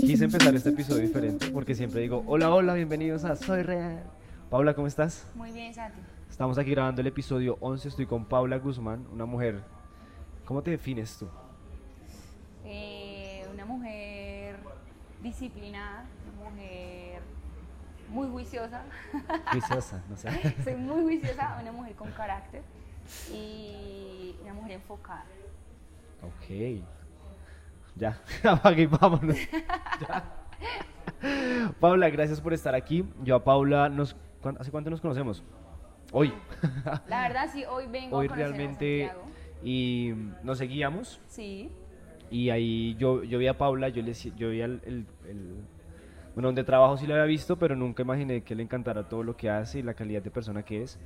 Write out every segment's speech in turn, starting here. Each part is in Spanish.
quise empezar este episodio diferente porque siempre digo, hola, hola, bienvenidos a Soy Real. Paula, ¿cómo estás? Muy bien, Santi. Estamos aquí grabando el episodio 11, estoy con Paula Guzmán, una mujer. ¿Cómo te defines tú? Eh, una mujer disciplinada, una mujer muy juiciosa. Juiciosa, no sé. Soy muy juiciosa, una mujer con carácter y una mujer enfocada. Ok. Ya, apague y vámonos. Ya. Paula, gracias por estar aquí. Yo a Paula, nos, ¿cuán- ¿hace cuánto nos conocemos? Hoy. La verdad, sí, hoy vengo Hoy a realmente. a. Y nos seguíamos. Sí, Y ahí yo, yo vi a Paula, yo, le, yo vi el, el- el- Bueno, donde trabajo sí lo había visto, pero nunca imaginé que le encantara todo lo que hace y la calidad de persona que es.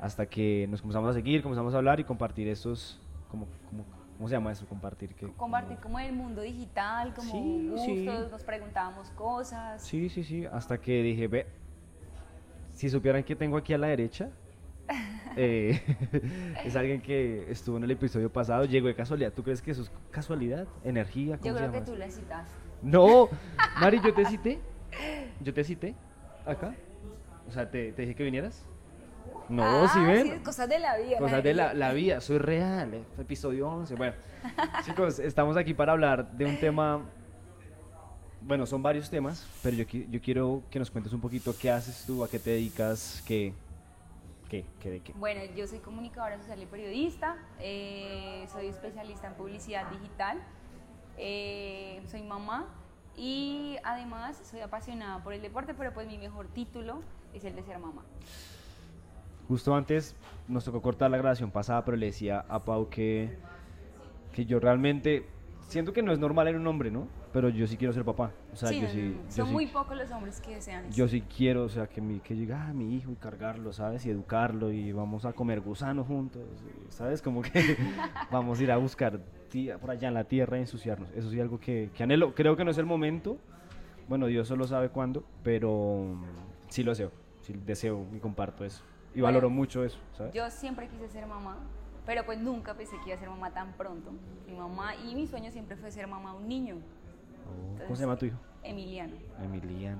Hasta que nos comenzamos a seguir, comenzamos a hablar y compartir estos... Como, como- ¿Cómo se llama eso? Compartir que... compartir como el mundo digital, como Sí, gustos, sí. nos preguntábamos cosas. Sí, sí, sí. Hasta que dije, ve, si supieran que tengo aquí a la derecha, eh, es alguien que estuvo en el episodio pasado, llegó de casualidad. ¿Tú crees que eso es casualidad? ¿Energía? ¿Cómo Yo se creo que tú la citaste. No, Mari, yo te cité. Yo te cité acá. O sea, te, te dije que vinieras. No, Ah, si ven. sí, cosas de la vida. Cosas de la, vida, soy real, eh, episodio 11. Bueno, chicos, estamos aquí para hablar de un tema. Bueno, son varios temas, pero yo quiero que nos cuentes un poquito qué haces tú, a qué te dedicas, qué. ¿Qué? ¿Qué de qué? Bueno, yo soy comunicadora social y periodista, eh, soy especialista en publicidad digital, eh, soy mamá y además soy apasionada por el deporte, pero pues mi mejor título es el de ser mamá. Justo antes nos tocó cortar la grabación pasada, pero le decía a Pau que, que yo realmente siento que no es normal en un hombre, ¿no? Pero yo sí quiero ser papá. O sea, Sí, yo sí. no, no, yo son sí- muy pocos los hombres que desean eso. Yo sí quiero, o sea, que, mi, que llegue a mi hijo y cargarlo, ¿sabes? Y educarlo y vamos a comer gusano juntos, ¿sabes? Como que vamos a ir a buscar tía- por allá en la tierra y ensuciarnos. Eso sí, algo que, que anhelo. Creo que no es el momento. Bueno, Dios solo sabe cuándo, pero sí lo deseo. Sí deseo y comparto eso. Y Bueno, valoro mucho eso, ¿sabes? Yo siempre quise ser mamá, pero pues nunca pensé que iba a ser mamá tan pronto. Mi mamá y mi sueño siempre fue ser mamá de un niño, Oh, ¿Cómo se llama tu hijo? Emiliano. Emiliano.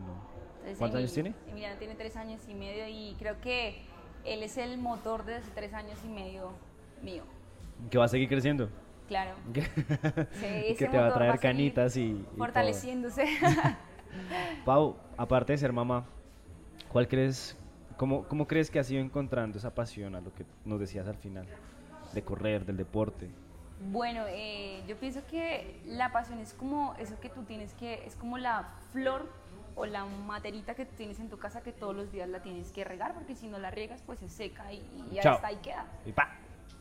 Entonces, ¿Cuántos Emil- años tiene? Emiliano tiene tres años y medio y creo que él es el motor de esos tres años y medio mío. Que va a seguir creciendo. Claro. Que, Sí, que te va a traer canitas y. Fortaleciéndose. Pau, aparte de ser mamá, ¿cuál crees, cómo, cómo crees que has ido encontrando esa pasión a lo que nos decías al final? De correr, del deporte. bueno, eh, yo pienso que la pasión es como eso que tú tienes que, es como la flor o la materita que tienes en tu casa que todos los días la tienes que regar porque si no la riegas pues se seca y, y ya está ahí queda. Y pa.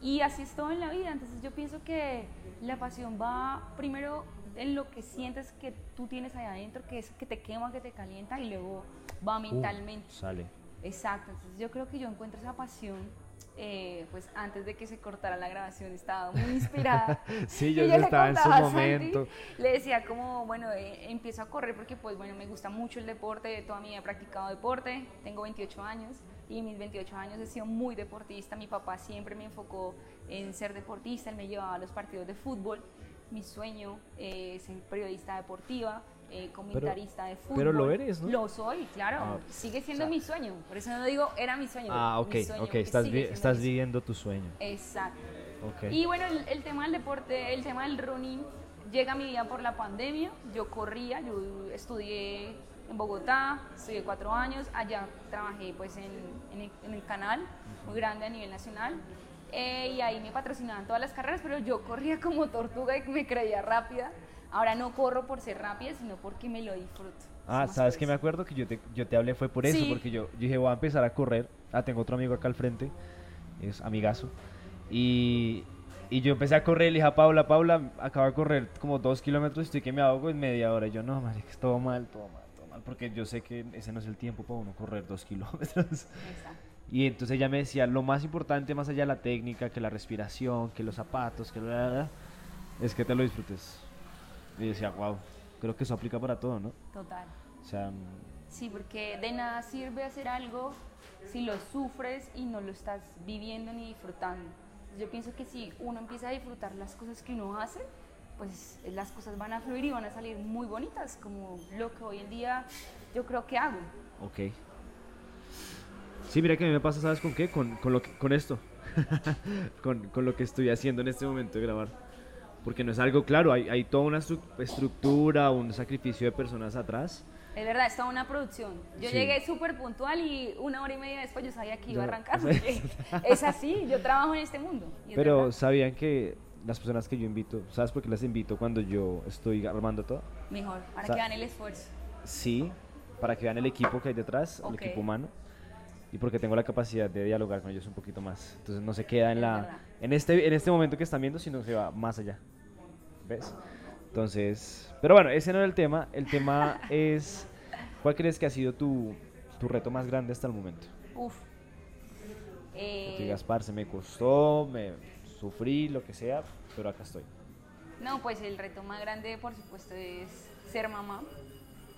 Y así es todo en la vida. Entonces yo pienso que la pasión va primero en lo que sientes que tú tienes ahí adentro, que es que te quema, que te calienta y luego va mentalmente. Uh, sale. Exacto. Entonces yo creo que yo encuentro esa pasión. eh, pues antes de que se cortara la grabación estaba muy inspirada. Sí, yo Y ya le estaba en su Santi, momento. le decía como, bueno, eh, empiezo a correr porque pues bueno, me gusta mucho el deporte, toda mi vida he practicado deporte, tengo 28 años y en mis 28 años he sido muy deportista, mi papá siempre me enfocó en ser deportista, él me llevaba a los partidos de fútbol, mi sueño eh, es ser periodista deportiva, eh, comentarista de fútbol. pero lo eres, ¿no? Lo soy, claro, Ah, sigue siendo o sea- mi sueño, por eso no digo era mi sueño. Ah, ok, sueño, ok, estás, vi- estás viviendo tu sueño. Exacto. Ok. Y bueno, el, el tema del deporte, el tema del running, llega a mi vida por la pandemia. Yo corría, yo estudié en Bogotá, estudié cuatro años, allá trabajé pues en, en el, en el canal, muy grande a nivel nacional. eh, y ahí me patrocinaban todas las carreras, pero yo corría como tortuga y me creía rápida. Ahora no corro por ser rápida, sino porque me lo disfruto. Ah, ¿sabes que me acuerdo que yo te, yo te hablé fue por eso? Sí. Porque yo, yo dije, voy a empezar a correr. Ah, tengo otro amigo acá al frente, es amigazo. Y, y yo empecé a correr y le dije a Paula, Paula, acabo de correr como dos kilómetros y estoy que me ahogo en media hora. Y yo, no, marica, es todo mal, todo mal, todo mal. Porque yo sé que ese no es el tiempo para uno correr dos kilómetros. Exacto. Y entonces ella me decía, lo más importante más allá de la técnica, que la respiración, que los zapatos, que la, es que te lo disfrutes. Y decía, wow, creo que eso aplica para todo, ¿no? Total. O sea, Sí, porque de nada sirve hacer algo si lo sufres y no lo estás viviendo ni disfrutando. Yo pienso que si uno empieza a disfrutar las cosas que uno hace, pues las cosas van a fluir y van a salir muy bonitas, como lo que hoy en día yo creo que hago. Ok. Sí, mira que a mí me pasa, ¿sabes con qué? Con, con, lo que- con esto. con, con lo que estoy haciendo en este momento de grabar. Porque no es algo claro, hay, hay toda una estru- estructura, un sacrificio de personas atrás. Es verdad, es toda una producción. Yo Sí. llegué súper puntual y una hora y media después yo sabía que iba a arrancar. porque es así, yo trabajo en este mundo. Pero verdad. sabían que las personas que yo invito, ¿sabes por qué las invito cuando yo estoy armando todo? Mejor, para que hagan el esfuerzo. Sí, para que vean el equipo que hay detrás, el equipo humano. Y porque tengo la capacidad de dialogar con ellos un poquito más. Entonces no se queda en la en este en este momento que están viendo, sino se va más allá. ¿Ves? Entonces, pero bueno, ese no era el tema. El tema es ¿cuál crees que ha sido tu, tu reto más grande hasta el momento? Uf. Que Eh, Gaspar se me costó, me sufrí, lo que sea, pero acá estoy. No, pues el reto más grande, por supuesto, es ser mamá.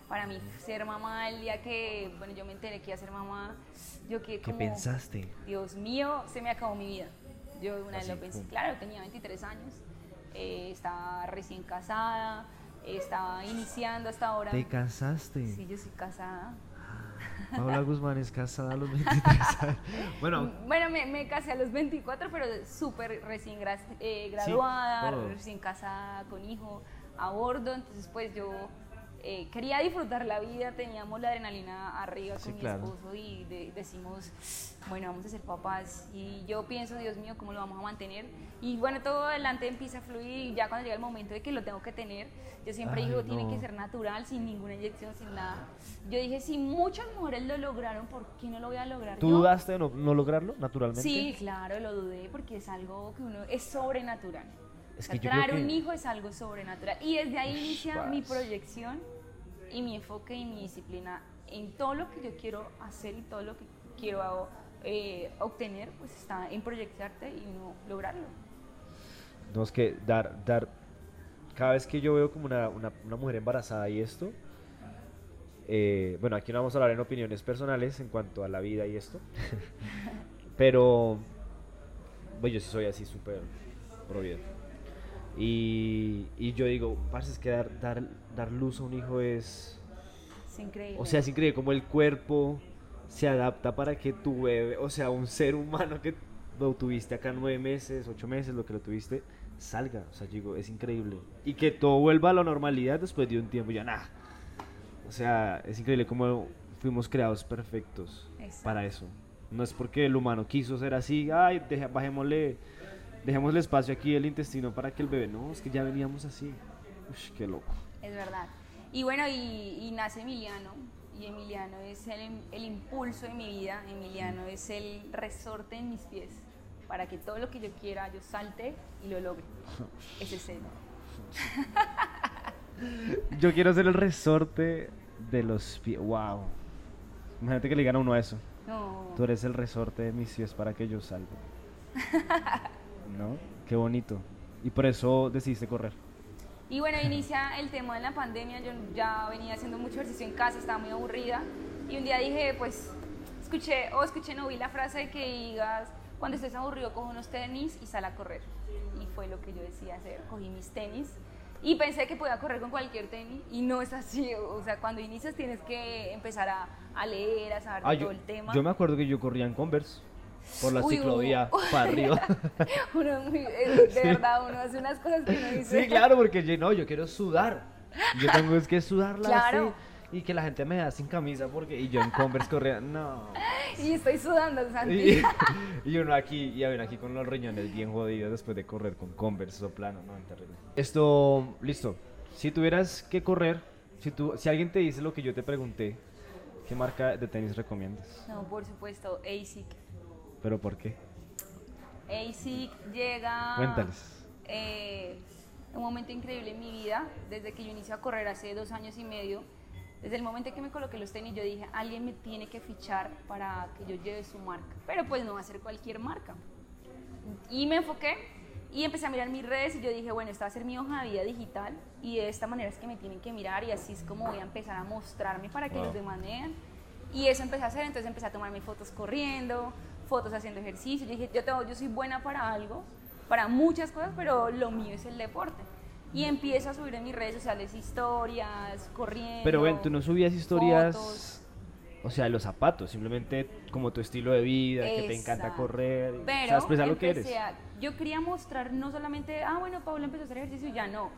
Para mí, ser mamá, el día que, bueno, yo me enteré que iba a ser mamá, yo que ¿Qué pensaste? Dios mío, se me acabó mi vida. Yo una vez lo pensé, claro, tenía 23 años, eh, estaba recién casada, estaba iniciando hasta ahora. ¿Te casaste? Sí, yo soy casada. Paola Guzmán es casada a los 23 años. Bueno, Bueno, me, me casé a los 24, pero súper recién gra- eh, graduada, recién casada, con hijo, a bordo. Entonces, pues yo eh, quería disfrutar la vida, teníamos la adrenalina arriba Sí, con mi claro. esposo y de- decimos, bueno, vamos a ser papás. Y yo pienso, Dios mío, ¿cómo lo vamos a mantener? Y bueno, todo adelante empieza a fluir y ya cuando llega el momento de que lo tengo que tener, yo siempre Ay, digo, tiene no. que ser natural, sin ninguna inyección, sin nada. Yo dije, si muchas mujeres lo lograron, ¿por qué no lo voy a lograr ¿tú yo? dudaste de no, no lograrlo naturalmente? Sí, claro, lo dudé porque es algo que uno es sobrenatural. Es O que sea, yo traer que- un hijo es algo sobrenatural. Y desde ahí Ush, inicia mi proyección y mi enfoque y mi disciplina en todo lo que yo quiero hacer y todo lo que quiero eh, obtener, pues está en proyectarte y no lograrlo. No, es que dar, dar, cada vez que yo veo como una, una, una mujer embarazada y esto, eh, bueno, aquí no vamos a hablar en opiniones personales en cuanto a la vida y esto, pero, bueno, yo sí soy así súper pro vida. Y, y yo digo, parce, es que dar, dar, dar luz a un hijo es, Es increíble. o sea, es increíble cómo el cuerpo se adapta para que tu bebé, o sea, un ser humano que lo tuviste acá nueve meses, ocho meses, lo que lo tuviste, salga. O sea, digo, es increíble. Y que todo vuelva a la normalidad después de un tiempo, ya nada. O sea, es increíble cómo fuimos creados perfectos Exacto. para eso. No es porque el humano quiso ser así, ay, deja- bajémosle, dejémosle espacio aquí el intestino para que el bebé, no, es que ya veníamos así. Ush, qué loco. Es verdad. Y bueno, y, y nace Emiliano, y Emiliano es el, el impulso de mi vida, Emiliano es el resorte en mis pies, para que todo lo que yo quiera yo salte y lo logre. Ese es él. Yo quiero ser el resorte de los pies. Wow. Imagínate que le digan a uno eso. No, Tú eres el resorte de mis pies para que yo salga. ¿No? Qué bonito. Y por eso decidiste correr. Y bueno, inicia el tema de la pandemia. Yo ya venía haciendo mucho ejercicio en casa, estaba muy aburrida. Y un día dije, pues, escuché, o escuché, no vi la frase de que digas, cuando estés aburrido, coge unos tenis y sal a correr. Y fue lo que yo decía hacer. Cogí mis tenis y pensé que podía correr con cualquier tenis. Y no es así. O sea, cuando inicias tienes que empezar a, a leer, a saber Ah, todo yo, el tema. yo me acuerdo que yo corría en Converse por la Uy, ciclovía para arriba. Uno muy- es- de verdad, uno hace unas cosas que uno dice. sí, claro, porque yo, no, yo quiero sudar. Yo tengo es que sudarla Claro. así, y que la gente me da sin camisa porque y yo en Converse corría, no. Y estoy sudando, Santi. Y, y uno aquí, y uno aquí con los riñones bien jodidos después de correr con Converse o plano, no, terrible. Esto, listo. Si tuvieras que correr, si, tú, si alguien te dice lo que yo te pregunté, ¿qué marca de tenis recomiendas? No, por supuesto, ASIC. ¿Pero por qué? ASIC llega. Cuéntales. eh, un momento increíble en mi vida, desde que yo inicié a correr hace dos años y medio. Desde el momento que me coloqué los tenis, yo dije, alguien me tiene que fichar para que yo lleve su marca. Pero pues no va a ser cualquier marca. Y me enfoqué y empecé a mirar mis redes y yo dije, bueno, esta va a ser mi hoja de vida digital y de esta manera es que me tienen que mirar y así es como voy a empezar a mostrarme para que Wow. los demás vean. Y eso empecé a hacer, entonces empecé a tomarme fotos corriendo, fotos haciendo ejercicio. Yo dije, yo, tengo, yo soy buena para algo, para muchas cosas, pero lo mío es el deporte. Y empiezo a subir en mis redes sociales historias, corriendo. Pero ven, tú no subías historias, fotos. o sea, los zapatos, simplemente como tu estilo de vida, que te encanta Exacto. correr, o Pero sea, expresar lo que eres. a- yo quería mostrar no solamente, ah, bueno, Paula empezó a hacer ejercicio ya no.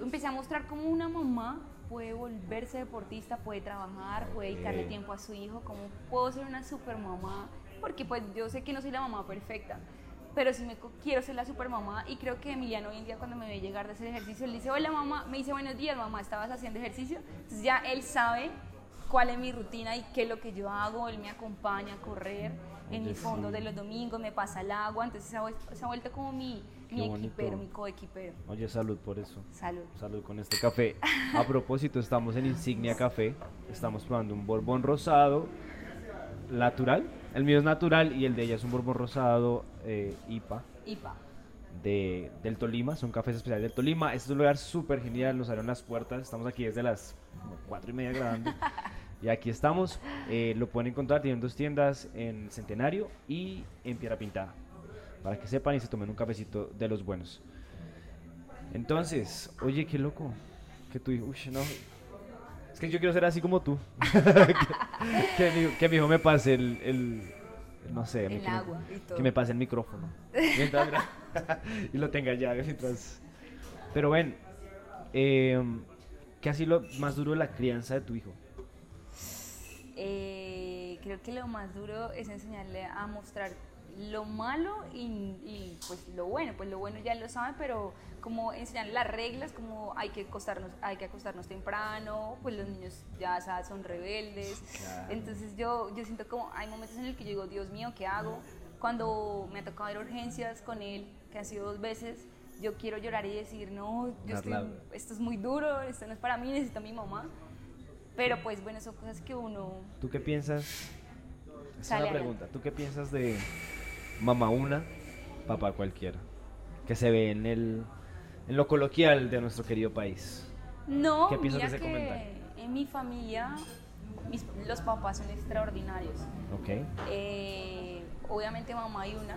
Empecé a mostrar cómo una mamá puede volverse deportista, puede trabajar, puede dedicarle tiempo a su hijo, cómo puedo ser una super mamá, porque pues yo sé que no soy la mamá perfecta, pero sí me quiero ser la super mamá y creo que Emiliano hoy en día cuando me ve llegar de hacer ejercicio, él dice, hola mamá, me dice buenos días mamá, ¿estabas haciendo ejercicio? Entonces ya él sabe cuál es mi rutina y qué es lo que yo hago, él me acompaña a correr en mi fondo sí. de los domingos, me pasa el agua, entonces se ha, vuel- se ha vuelto como mi, mi equipero, mi coequipero. Oye, salud por eso. Salud. Salud con este café. A propósito, estamos en Insignia Café. Estamos probando un borbón rosado natural. El mío es natural y el de ella es un borbón rosado eh, IPA IPA. de, del Tolima. Son cafés especiales del Tolima. Este es un lugar súper genial. Nos abrieron las puertas. Estamos aquí desde las cuatro y media grabando. Y aquí estamos. Eh, lo pueden encontrar. Tienen dos tiendas en Centenario y en Piedra Pintada. Para que sepan y se tomen un cafecito de los buenos. Entonces, oye, qué loco. Que tu hijo, uy, no. Es que yo quiero ser así como tú. que, que mi, que mi hijo me pase el, el- no sé, El que, me- agua y todo. que me pase el micrófono. Mientras y lo tenga ya mientras. Pero ven, eh, ¿qué ha sido lo más duro de la crianza de tu hijo? Eh, creo que lo más duro es enseñarle a mostrar lo malo y, y, pues lo bueno, pues lo bueno ya lo sabe, pero como enseñar las reglas, como hay que acostarnos, hay que acostarnos temprano, pues los niños ya sabes, son rebeldes, Claro. entonces yo, yo siento como hay momentos en el que yo digo, Dios mío, ¿qué hago? Cuando me ha tocado ir a urgencias con él, que han sido dos veces, yo quiero llorar y decir, no, yo estoy- esto es muy duro, esto no es para mí, necesito a mi mamá. Pero pues bueno, son cosas que uno... ¿Tú qué piensas? Esa es una pregunta. ¿Tú qué piensas de mamá una, papá cualquiera? Que se ve en el en lo coloquial de nuestro querido país. No, ¿Qué piensas de mira ese que comentario? en mi familia mis- los papás son extraordinarios. ¿Ok? Eh, obviamente mamá hay una,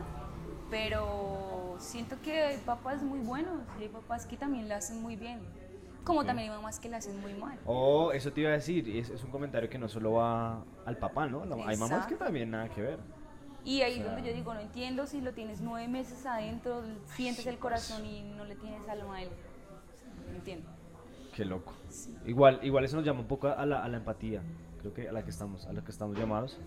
pero siento que hay papás muy buenos y hay papás que también la hacen muy bien. Como Ok. también hay mamás que la hacen muy mal. Oh, eso te iba a decir. Es, es un comentario que no solo va al papá, ¿no? La- hay mamás que también nada que ver. Y ahí O es sea- donde yo digo, no entiendo si lo tienes nueve meses adentro, sientes el corazón y no le tienes alma a él. No entiendo. Qué loco. Igual, igual eso nos llama un poco a la, a la empatía. Creo que a la que estamos, a la que estamos llamados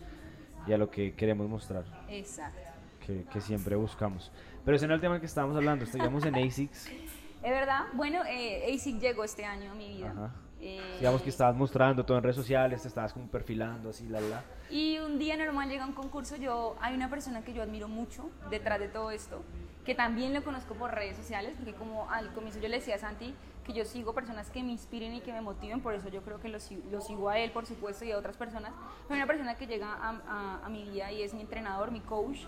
y a lo que queremos mostrar, Exacto. que, que siempre buscamos. Pero ese no es el tema que estábamos hablando. Estamos en ASICS. Es verdad. Bueno, eh, ASIC llegó este año a mi vida. Ajá. Eh, Digamos que estabas mostrando todo en redes sociales, te estabas como perfilando así, la la. Y un día normal llega un concurso, yo hay una persona que yo admiro mucho detrás de todo esto, que también lo conozco por redes sociales, porque como al comienzo yo le decía a Santi que yo sigo personas que me inspiren y que me motiven, por eso yo creo que lo, lo sigo a él, por supuesto, y a otras personas. Hay una persona que llega a, a- a mi vida y es mi entrenador, mi coach,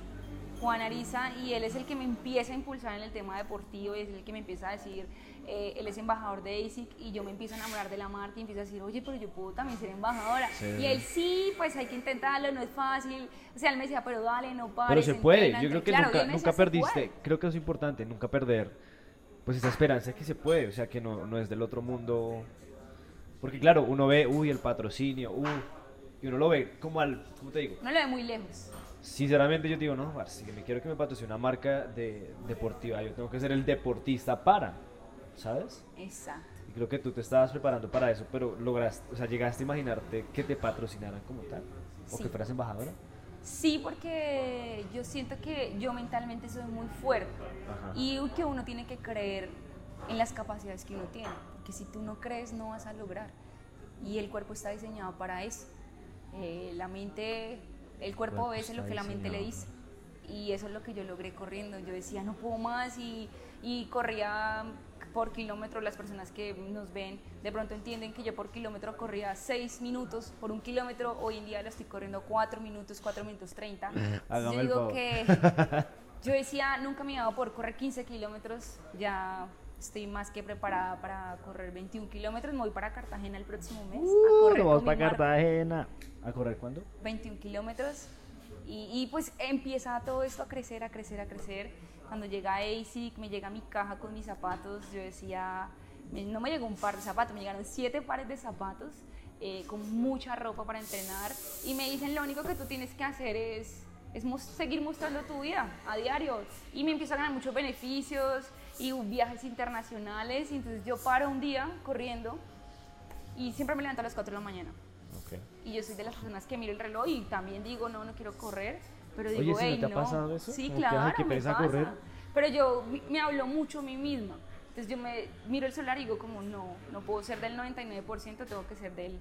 Juan Ariza, y él es el que me empieza a impulsar en el tema deportivo, y es el que me empieza a decir, eh, él es embajador de ASIC, y yo me empiezo a enamorar de la marca y empiezo a decir, oye, pero yo puedo también ser embajadora. Sí. Y él, sí, pues hay que intentarlo, no es fácil. O sea, él me decía, pero dale, no pares. Pero se puede, entrena, yo creo que entrena". Claro, y nunca, él me nunca decía, "Se perdiste, puede". creo que eso es importante, nunca perder, pues esa esperanza que se puede, o sea, que no, no es del otro mundo. Porque claro, uno ve, uy, el patrocinio, uy, y uno lo ve como al, ¿cómo te digo? No lo ve muy lejos. Sinceramente yo digo, no, que me quiero que me patrocine una marca de, deportiva, yo tengo que ser el deportista para, ¿sabes? Exacto. Y creo que tú te estabas preparando para eso, pero lograste, o sea, llegaste a imaginarte que te patrocinaran como tal, o Sí. que fueras embajadora. Sí, porque yo siento que yo mentalmente soy muy fuerte Ajá. y que uno tiene que creer en las capacidades que uno tiene, porque si tú no crees no vas a lograr y el cuerpo está diseñado para eso. Eh, la mente, el cuerpo cuerpo obedece lo que la mente le dice y eso es lo que yo logré corriendo. Yo decía no puedo más y, y corría por kilómetro. Las personas que nos ven de pronto entienden que yo por kilómetro corría 6 minutos por un kilómetro. Hoy en día lo estoy corriendo 4 minutos, 4 minutos 30. Entonces, Hágame yo el digo favor. que yo decía nunca me iba por correr 15 kilómetros. Ya estoy más que preparada para correr 21 kilómetros. Me voy para Cartagena el próximo mes. a Uh, correr nos vamos para. Cartagena. ¿A correr cuándo? 21 kilómetros y, y, pues empieza todo esto a crecer, a crecer, a crecer. Cuando llega ASIC, me llega mi caja con mis zapatos, yo decía, no me llegó un par de zapatos, me llegaron siete pares de zapatos eh, con mucha ropa para entrenar y me dicen, lo único que tú tienes que hacer es, es seguir mostrando tu vida a diario. Y me empiezo a ganar muchos beneficios y viajes internacionales, y entonces yo paro un día corriendo y siempre me levanto a las 4 de la mañana. Ok. Y yo soy de las personas que miro el reloj y también digo, no, no quiero correr. Pero Oye, digo, ¿sí no "Ey, te ha pasado eso? Sí, que, claro, qué me pasa. correr. Pero yo me hablo mucho a mí misma. Entonces yo me miro el celular y digo, como, no, no puedo ser del 99%, tengo que ser del,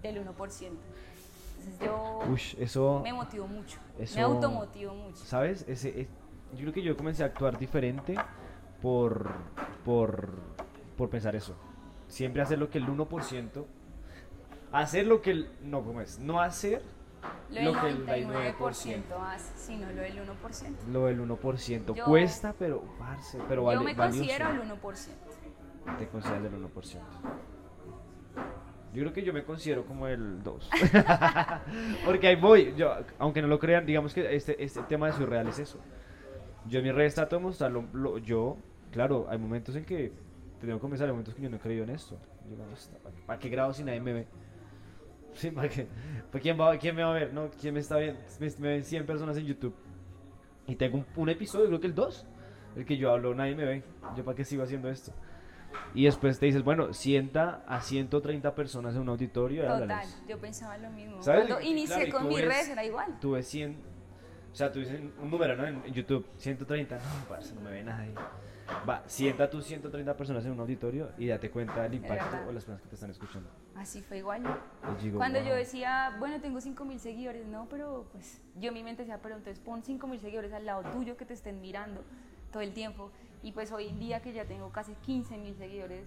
del 1%. Entonces yo Ush, eso, me motivo mucho, eso- me automotivo mucho. ¿sabes? Ese, es- yo creo que yo comencé a actuar diferente por, por, por pensar eso. Siempre hacer lo que el 1%, hacer lo que el, no, ¿cómo es? No hacer Lo lo que el 99% hace, sino lo del 1%. lo del 1%. Yo- Cuesta, pero, parce, pero vale, yo me valioso. considero el 1%. Te consideras del 1%. Yo creo que yo me considero como el 2. Porque ahí voy. Yo, aunque no lo crean, digamos que este, este tema de soy real es eso. Yo en mis redes trato de mostrarlo. lo- yo, claro, hay momentos en que te tengo que comenzar, hay momentos que yo no he creído en esto. Yo, "No, está- ¿para, qué- grabo si nadie me ve? Sí, ¿para qué? ¿Para quién, va, ¿Quién me va a ver? No, ¿Quién me está viendo? Me, me ven 100 personas en YouTube. Y tengo un, un episodio, creo que el 2, el que yo hablo, nadie me ve. ¿Yo para qué sigo haciendo esto? Y después te dices, bueno, sienta a 130 personas en un auditorio y Total, háblales. yo pensaba lo mismo. ¿Sabes? Cuando inicié claro, con mis redes era igual. Tuve 100, o sea, dices un número, ¿no? En, YouTube, 130, no, no me ve nadie. Va, sienta tus 130 personas en un auditorio y date cuenta del impacto o las personas que te están escuchando. Así fue igual. Digo, Cuando yo "Wow". decía, bueno, tengo 5 mil seguidores, no, pero pues yo en mi mente decía, pero entonces pon 5 mil seguidores al lado tuyo que te estén mirando todo el tiempo. Y pues hoy en día que ya tengo casi 15 mil seguidores,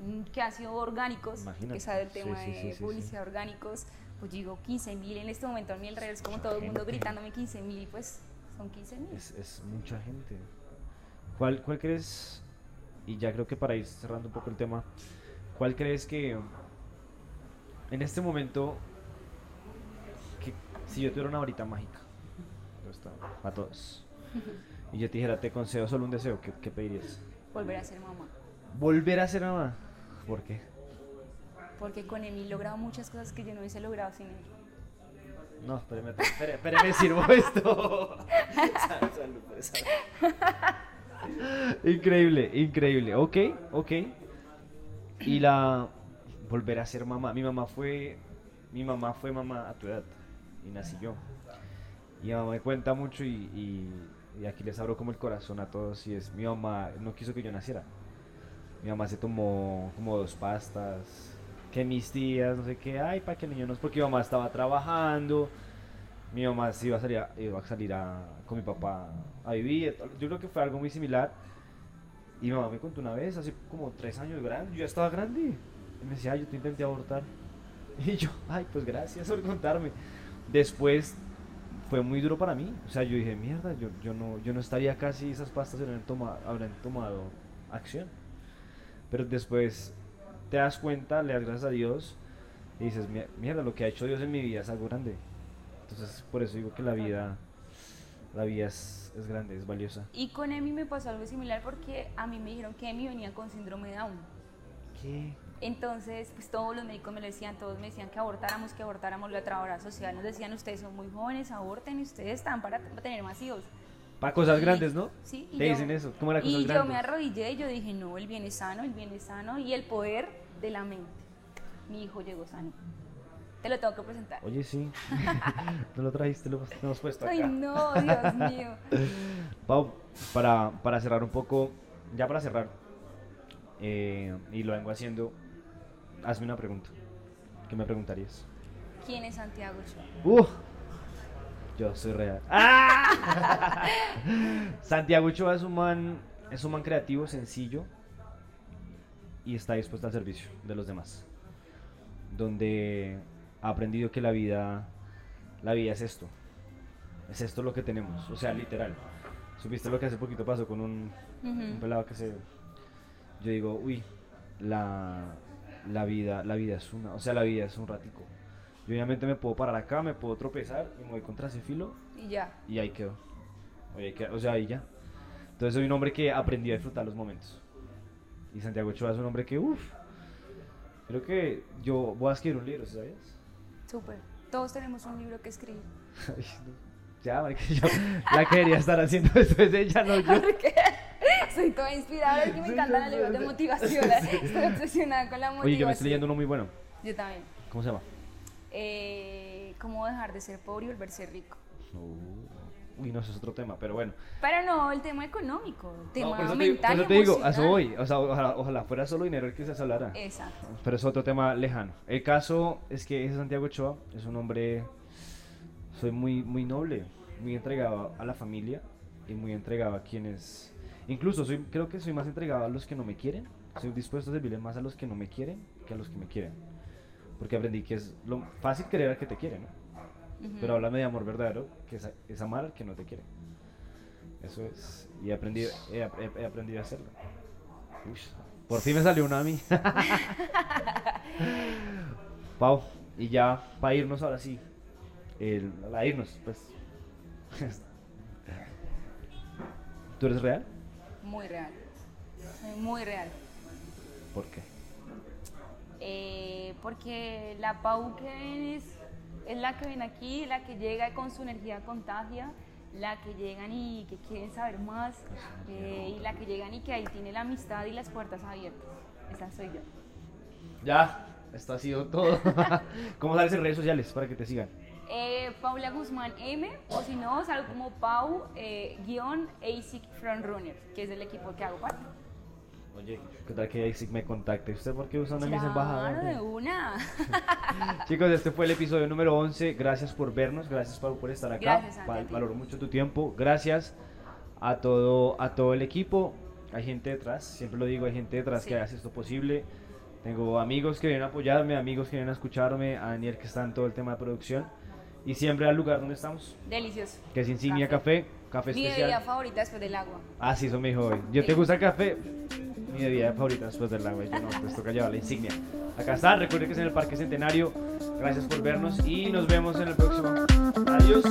mm, que han sido orgánicos, Imagínate. que sabe el Sí, tema sí, de sí, sí, publicidad orgánicos, pues digo 15 mil en este momento a mí el redes como todo el mundo gritándome 15 mil, pues son 15 mil. Es, es mucha gente. ¿Cuál, ¿Cuál crees, y ya creo que para ir cerrando un poco el tema, cuál crees que en este momento, que si yo tuviera una varita mágica, ¿dónde está? a todos, y yo te dijera, te concedo solo un deseo, ¿qué, qué pedirías? Volver a ser mamá. Volver a ser mamá. ¿Por qué? Porque con Emi he logrado muchas cosas que yo no hubiese logrado sin él. No, espérame, espérame, espérame, sirvo esto. Salud, salud, salud. Increíble, increíble. Ok, ok. Y la volver a ser mamá. Mi mamá fue, mi mamá fue mamá a tu edad y nací yo. Y mi mamá me cuenta mucho y, y- y aquí les abro como el corazón a todos y es mi mamá no quiso que yo naciera. Mi mamá se tomó como dos pastas, que mis tías, no sé qué, ay, para que el niño no es porque mi mamá estaba trabajando. Mi mamá se iba a salir, a, a salir a- con mi papá a vivir. Yo creo que fue algo muy similar. Y mi mamá me contó una vez, hace como tres años grande, yo ya estaba grande. Y me decía, "Ay, yo te intenté abortar. Y yo, ay, pues gracias por contarme. Después fue muy duro para mí. O sea, yo dije, mierda, yo, yo, no, yo no estaría casi, esas pastas habrían, habrían tomado acción. Pero después te das cuenta, le das gracias a Dios y dices, "Mier- mierda, lo que ha hecho Dios en mi vida es algo grande. Entonces, por eso digo que la vida, la vida es, es grande, es valiosa. Y con Emi me pasó algo similar porque a mí me dijeron que Emi venía con síndrome de Down. ¿Qué? Entonces, pues todos los médicos me lo decían, todos me decían que abortáramos, que abortáramos, la trabajadora social nos decían, ustedes son muy jóvenes, aborten y ustedes están para, tener más hijos. Para cosas Y- grandes, ¿no? Sí. y Te yo- dicen eso, ¿cómo era cosas Y yo grandes? me arrodillé y yo dije, no, el bien es sano, el bien es sano y el poder de la mente. Mi hijo llegó sano. Te lo tengo que presentar. Oye, sí. no lo trajiste, lo lo hemos puesto acá. Ay, no, Dios mío. Pau, para, para cerrar un poco, ya para cerrar, eh, y lo vengo haciendo, hazme una pregunta. ¿Qué me preguntarías? ¿Quién es Santiago Ochoa? ¡Uh! Yo soy real. ¡Ah! Santiago Ochoa es un man, es un man creativo, sencillo y está dispuesto al servicio de los demás. Donde ha aprendido que la vida, la vida es esto. Es esto lo que tenemos, o sea, literal. ¿Supiste lo que hace poquito pasó con un, pelado que se yo digo uy la, la vida la vida es una o sea la vida es un ratico yo obviamente me puedo parar acá me puedo tropezar y me voy contra ese filo Y ya. y ahí quedo o sea ahí ya Entonces soy un hombre que aprendí a disfrutar los momentos. Y Santiago Ochoa es un hombre que, uff, creo que yo voy a escribir un libro, ¿sabes? Súper. Todos tenemos un libro que escribir. Ya, marica, yo la quería estar haciendo esto es ella, no yo. Porque soy toda inspirada, es que me Sí, encantan los libros de sí. motivación. Estoy obsesionada con la motivación. Oye, yo me estoy leyendo uno muy bueno. Yo también. ¿Cómo se llama? Eh, ¿Cómo dejar de ser pobre y volverse rico? Uh, uy, no, eso es otro tema, pero bueno. Pero no, el tema económico, el tema No, por eso te por mental. eso te digo, a eso voy. O sea, ojalá, ojalá fuera solo dinero el que se hablara. Exacto. Pero es otro tema lejano. El caso es que ese Santiago Ochoa es un hombre, soy muy, muy noble, muy entregado a la familia y muy entregado a quienes, incluso soy, creo que soy más entregado a los que no me quieren. Soy dispuesto a servirle más a los que no me quieren que a los que me quieren. Porque aprendí que es lo fácil querer al que te quiere, ¿no? Pero háblame de amor verdadero, que es, es amar al que no te quiere. Eso es. Y he aprendido, he, ap- he- he aprendido a hacerlo. Uy, por fin me salió una a mí. Pau, y ya para irnos ahora sí. El, para irnos, pues. ¿Tú eres real? Muy real. Soy Muy real. ¿Por qué? Eh, porque la Pau que ven es, es la que ven aquí, la que llega con su energía contagia, la que llegan y que quieren saber más, eh, y la que llegan y que ahí tiene la amistad y las puertas abiertas. Esa soy yo. Ya, esto ha sido todo. ¿Cómo sales en redes sociales para que te sigan? Eh, Paula Guzmán M, o si no, salgo como Pau eh, Frontrunner, que es el equipo que hago parte. Oye, ¿qué tal que ASIC me contacte? ¿Usted por qué usa una de mis Claro, embajadas? de una. Chicos, este fue el episodio número 11. Gracias por vernos, gracias Pau, por estar acá. Gracias, Val- valoro mucho tu tiempo. Gracias a todo, a todo el equipo. Hay gente detrás, siempre lo digo, hay gente detrás Sí. que hace esto posible. Tengo amigos que vienen a apoyarme, amigos que vienen a escucharme, a Daniel que está en todo el tema de producción. Y siempre al lugar donde estamos, Delicioso. que es Insignia Café, café, Mi especial. bebida favorita después del agua. Ah, sí, eso me dijo hoy. ¿Yo te Sí. gusta el café? Mi bebida favorita después del agua. Yo no, pues toca la insignia. Acá está, recuerden que es en el Parque Centenario. Gracias por vernos y nos vemos en el próximo. Adiós.